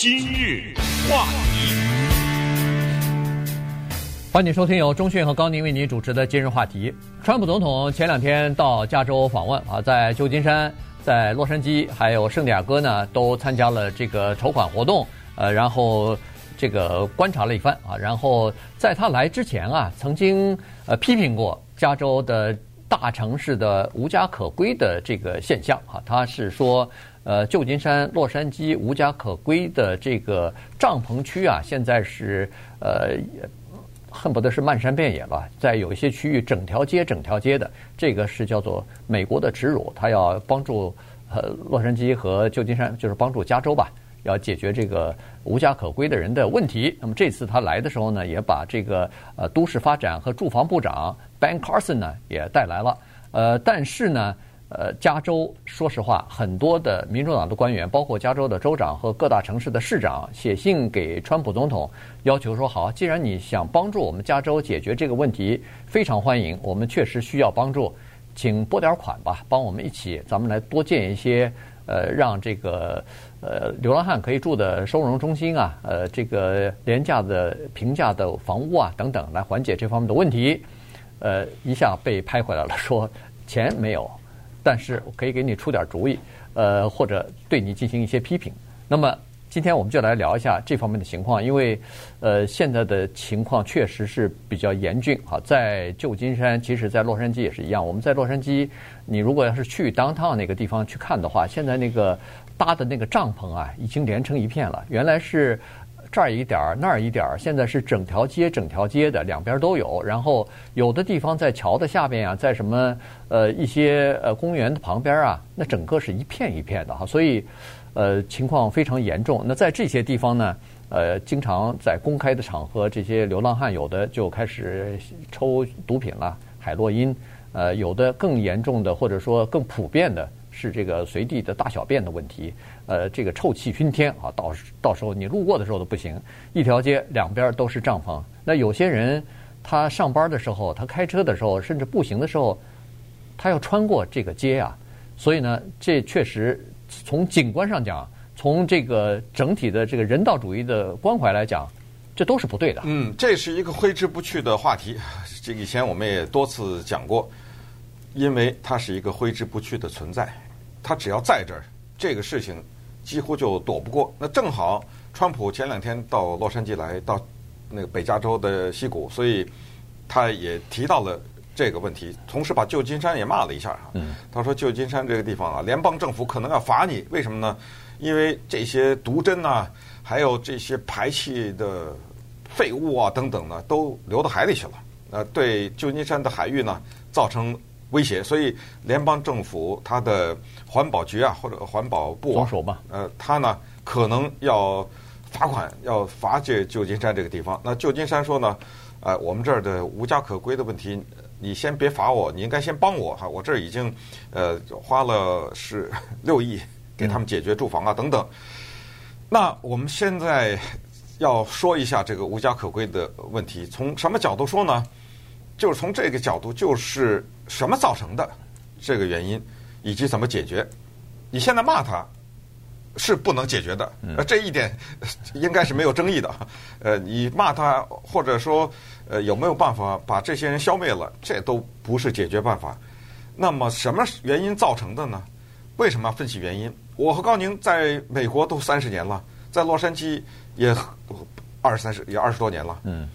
今日话题，欢迎收听由中讯和高宁为您主持的今日话题。川普总统前两天到加州访问啊，在旧金山、在洛杉矶还有圣地亚哥呢，都参加了这个筹款活动。呃，然后这个观察了一番啊，然后在他来之前啊，曾经呃批评过加州的大城市的无家可归的这个现象啊，他是说。呃，旧金山、洛杉矶无家可归的这个帐篷区啊，现在是呃，恨不得是漫山遍野了。在有一些区域，整条街、整条街的，这个是叫做美国的耻辱。他要帮助呃洛杉矶和旧金山，就是帮助加州吧，要解决这个无家可归的人的问题。那么这次他来的时候呢，也把这个呃都市发展和住房部长 Ben Carson 呢也带来了。呃，但是呢。呃，加州说实话，很多的民主党的官员，包括加州的州长和各大城市的市长，写信给川普总统，要求说：好，既然你想帮助我们加州解决这个问题，非常欢迎，我们确实需要帮助，请拨点款吧，帮我们一起，咱们来多建一些，呃，让这个呃流浪汉可以住的收容中心啊，呃，这个廉价的平价的房屋啊等等，来缓解这方面的问题。呃，一下被拍回来了，说钱没有。但是我可以给你出点主意，呃，或者对你进行一些批评。那么今天我们就来聊一下这方面的情况，因为呃，现在的情况确实是比较严峻啊。在旧金山，其实在洛杉矶也是一样。我们在洛杉矶，你如果要是去 downtown 那个地方去看的话，现在那个搭的那个帐篷啊，已经连成一片了。原来是。这儿一点儿，那儿一点儿，现在是整条街、整条街的两边都有。然后有的地方在桥的下边啊，在什么呃一些呃公园的旁边啊，那整个是一片一片的哈。所以呃情况非常严重。那在这些地方呢，呃经常在公开的场合，这些流浪汉有的就开始抽毒品了，海洛因。呃有的更严重的，或者说更普遍的是这个随地的大小便的问题。呃，这个臭气熏天啊，到到时候你路过的时候都不行，一条街两边都是帐篷。那有些人他上班的时候，他开车的时候，甚至步行的时候，他要穿过这个街啊。所以呢，这确实从景观上讲，从这个整体的这个人道主义的关怀来讲，这都是不对的。嗯，这是一个挥之不去的话题。这以前我们也多次讲过，因为它是一个挥之不去的存在，它只要在这儿，这个事情。几乎就躲不过。那正好，川普前两天到洛杉矶来，到那个北加州的西谷，所以他也提到了这个问题，同时把旧金山也骂了一下。哈，他说旧金山这个地方啊，联邦政府可能要罚你，为什么呢？因为这些毒针啊，还有这些排气的废物啊等等呢，都流到海里去了。呃，对旧金山的海域呢，造成。威胁，所以联邦政府它的环保局啊，或者环保部啊，呃，他呢可能要罚款，要罚这旧金山这个地方。那旧金山说呢，呃，我们这儿的无家可归的问题，你先别罚我，你应该先帮我哈。我这儿已经呃花了是 六亿给他们解决住房啊等等。那我们现在要说一下这个无家可归的问题，从什么角度说呢？就是从这个角度，就是。什么造成的这个原因，以及怎么解决？你现在骂他是不能解决的，呃，这一点 应该是没有争议的。呃，你骂他，或者说呃有没有办法把这些人消灭了，这都不是解决办法。那么什么原因造成的呢？为什么要分析原因？我和高宁在美国都三十年了，在洛杉矶也二三十也二十多年了。嗯，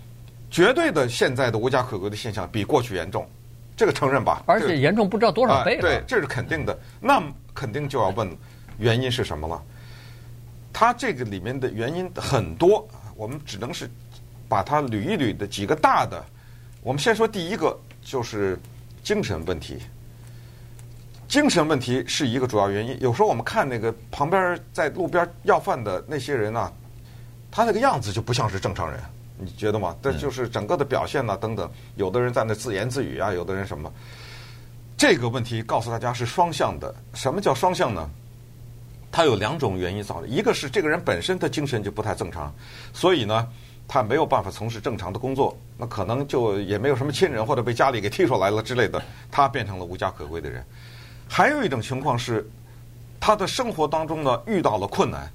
绝对的，现在的无家可归的现象比过去严重。这个承认吧，而且严重不知道多少倍了。对，这是肯定的。那肯定就要问原因是什么了。它这个里面的原因很多，我们只能是把它捋一捋的几个大的。我们先说第一个，就是精神问题。精神问题是一个主要原因。有时候我们看那个旁边在路边要饭的那些人啊，他那个样子就不像是正常人。你觉得吗？这就是整个的表现呐，等等。有的人在那自言自语啊，有的人什么？这个问题告诉大家是双向的。什么叫双向呢？它有两种原因造成，一个是这个人本身的精神就不太正常，所以呢，他没有办法从事正常的工作，那可能就也没有什么亲人或者被家里给踢出来了之类的，他变成了无家可归的人。还有一种情况是，他的生活当中呢遇到了困难。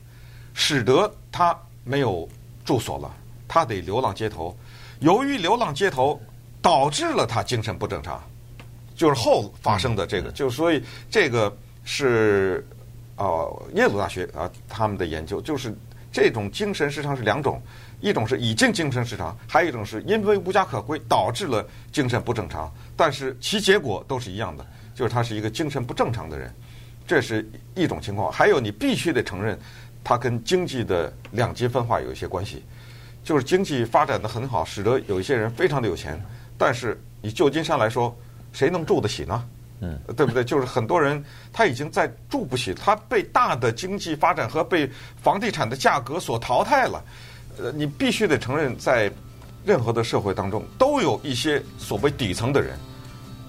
使得他没有住所了，他得流浪街头。由于流浪街头，导致了他精神不正常，就是后发生的这个，就所以这个是呃耶鲁大学啊他们的研究，就是这种精神失常是两种，一种是已经精神失常，还有一种是因为无家可归导致了精神不正常，但是其结果都是一样的，就是他是一个精神不正常的人，这是一种情况。还有你必须得承认，他跟经济的两极分化有一些关系，就是经济发展的很好，使得有一些人非常的有钱。但是以旧金山来说，谁能住得起呢？嗯，对不对？就是很多人他已经在住不起，他被大的经济发展和被房地产的价格所淘汰了。呃，你必须得承认，在任何的社会当中，都有一些所谓底层的人，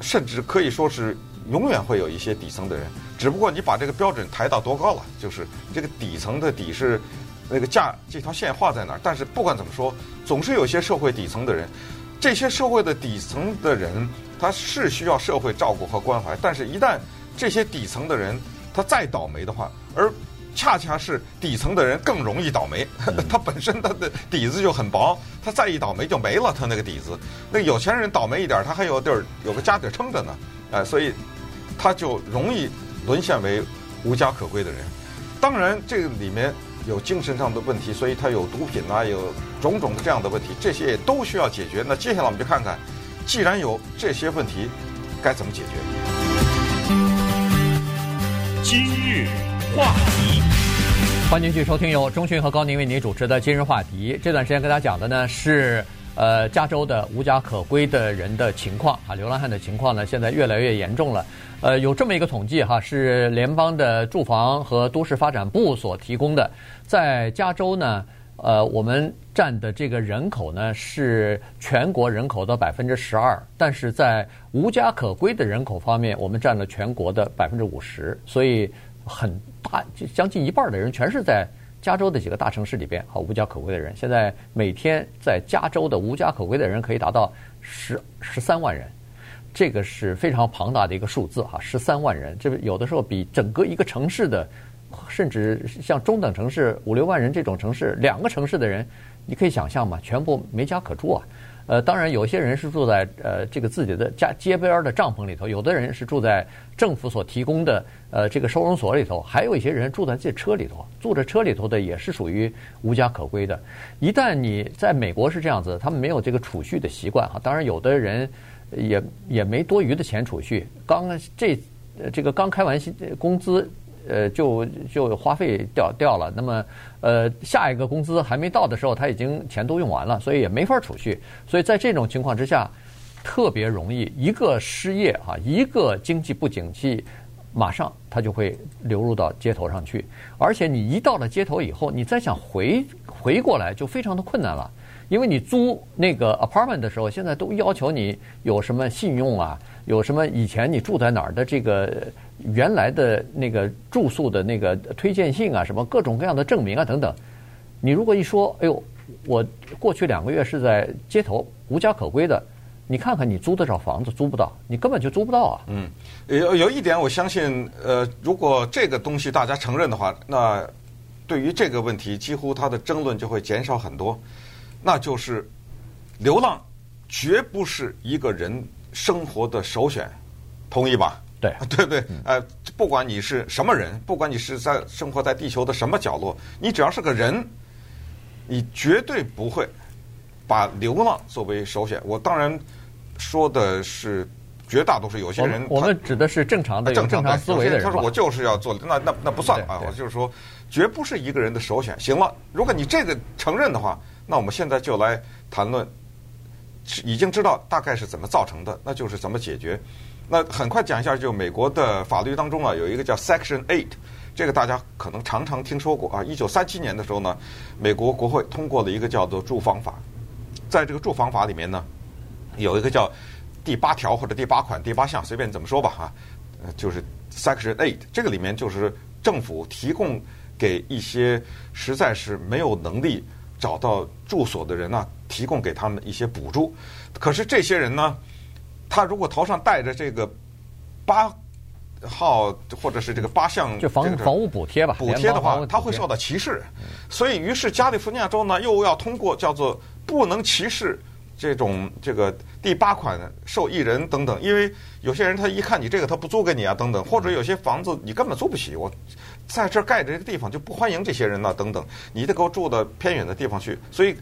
甚至可以说是永远会有一些底层的人。只不过你把这个标准抬到多高了，就是这个底层的底是那个价这条线画在哪儿？但是不管怎么说，总是有些社会底层的人。这些社会的底层的人，他是需要社会照顾和关怀，但是，一旦这些底层的人他再倒霉的话，而恰恰是底层的人更容易倒霉，他本身他的底子就很薄，他再一倒霉就没了，他那个底子。那有钱人倒霉一点，他还有地儿有个家底撑着呢，哎，所以他就容易沦陷为无家可归的人。当然，这个里面。有精神上的问题，所以他有毒品啊，有种种的这样的问题，这些也都需要解决。那接下来我们就看看，既然有这些问题，该怎么解决？今日话题，欢迎继续收听由中讯和高宁为您主持的今日话题。这段时间跟大家讲的呢是呃加州的无家可归的人的情况啊，流浪汉的情况呢现在越来越严重了。呃，有这么一个统计哈，是联邦的住房和都市发展部所提供的。在加州呢，呃，我们占的这个人口呢是全国人口的百分之十二，但是在无家可归的人口方面，我们占了全国的百分之五十，所以很大，就将近一半的人全是在加州的几个大城市里边好无家可归的人。现在每天在加州的无家可归的人可以达到十十三万人。这个是非常庞大的一个数字哈，十三万人，这有的时候比整个一个城市的，甚至像中等城市五六万人这种城市，两个城市的人，你可以想象吗？全部没家可住啊。呃，当然有些人是住在呃这个自己的家街边的帐篷里头，有的人是住在政府所提供的呃这个收容所里头，还有一些人住在这车里头，住在车里头的也是属于无家可归的。一旦你在美国是这样子，他们没有这个储蓄的习惯哈。当然有的人。也也没多余的钱储蓄，刚这这个刚开完薪工资，呃，就就花费掉掉了。那么，呃，下一个工资还没到的时候，他已经钱都用完了，所以也没法储蓄。所以在这种情况之下，特别容易一个失业啊，一个经济不景气，马上他就会流入到街头上去。而且你一到了街头以后，你再想回回过来就非常的困难了。因为你租那个 apartment 的时候，现在都要求你有什么信用啊，有什么以前你住在哪儿的这个原来的那个住宿的那个推荐信啊，什么各种各样的证明啊等等。你如果一说，哎呦，我过去两个月是在街头无家可归的，你看看你租得着房子租不到，你根本就租不到啊。嗯，有有一点我相信，呃，如果这个东西大家承认的话，那对于这个问题，几乎它的争论就会减少很多。那就是，流浪绝不是一个人生活的首选，同意吧？对，对不对？呃，不管你是什么人，不管你是在生活在地球的什么角落，你只要是个人，你绝对不会把流浪作为首选。我当然说的是绝大多数，有些人我，我们指的是正常的、正常思维的人。他说我就是要做，那那那不算啊！我就是说，绝不是一个人的首选。行了，如果你这个承认的话。那我们现在就来谈论，已经知道大概是怎么造成的，那就是怎么解决。那很快讲一下，就美国的法律当中啊，有一个叫 Section Eight，这个大家可能常常听说过啊。一九三七年的时候呢，美国国会通过了一个叫做住房法，在这个住房法里面呢，有一个叫第八条或者第八款第八项，随便怎么说吧哈，就是 Section Eight，这个里面就是政府提供给一些实在是没有能力。找到住所的人呢，提供给他们一些补助。可是这些人呢，他如果头上戴着这个八号或者是这个八项就房房屋补贴吧，补贴的话，他会受到歧视。所以，于是加利福尼亚州呢，又要通过叫做不能歧视这种这个第八款受益人等等，因为有些人他一看你这个他不租给你啊等等，或者有些房子你根本租不起，我在这儿盖着这个地方就不欢迎这些人呢等等，你得给我住到偏远的地方去。所以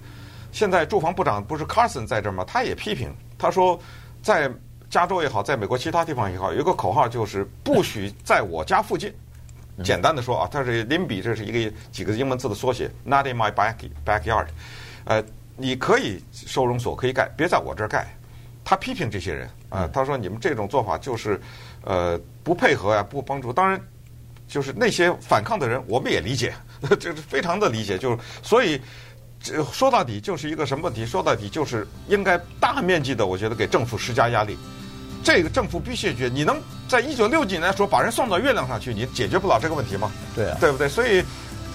现在住房部长不是 Carson 在这儿吗？他也批评，他说在。加州也好，在美国其他地方也好，有一个口号就是不许在我家附近。简单的说啊，它是 NIMBY，这是一个几个英文字的缩写，Not in my back backyard。呃，你可以收容所可以盖，别在我这儿盖。他批评这些人啊，他说你们这种做法就是呃不配合呀，不帮助。当然，就是那些反抗的人，我们也理解，这是非常的理解。就是所以。这说到底就是一个什么问题？说到底就是应该大面积的，我觉得给政府施加压力。这个政府必须解决。你能在一九六几年说把人送到月亮上去，你解决不了这个问题吗？对啊，对不对？所以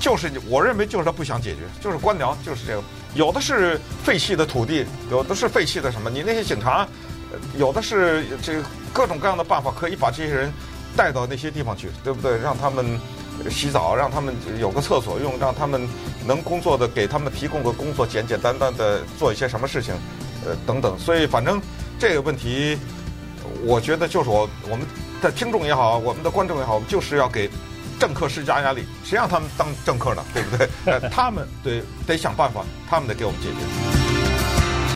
就是我认为就是他不想解决，就是官僚就是这个。有的是废弃的土地，有的是废弃的什么？你那些警察，有的是这各种各样的办法可以把这些人带到那些地方去，对不对？让他们。洗澡，让他们有个厕所用，让他们能工作的，给他们提供个工作，简简单单的做一些什么事情，呃，等等。所以，反正这个问题，我觉得就是我我们的听众也好，我们的观众也好，我们就是要给政客施加压力，谁让他们当政客呢？对不对？呃，他们得得想办法，他们得给我们解决。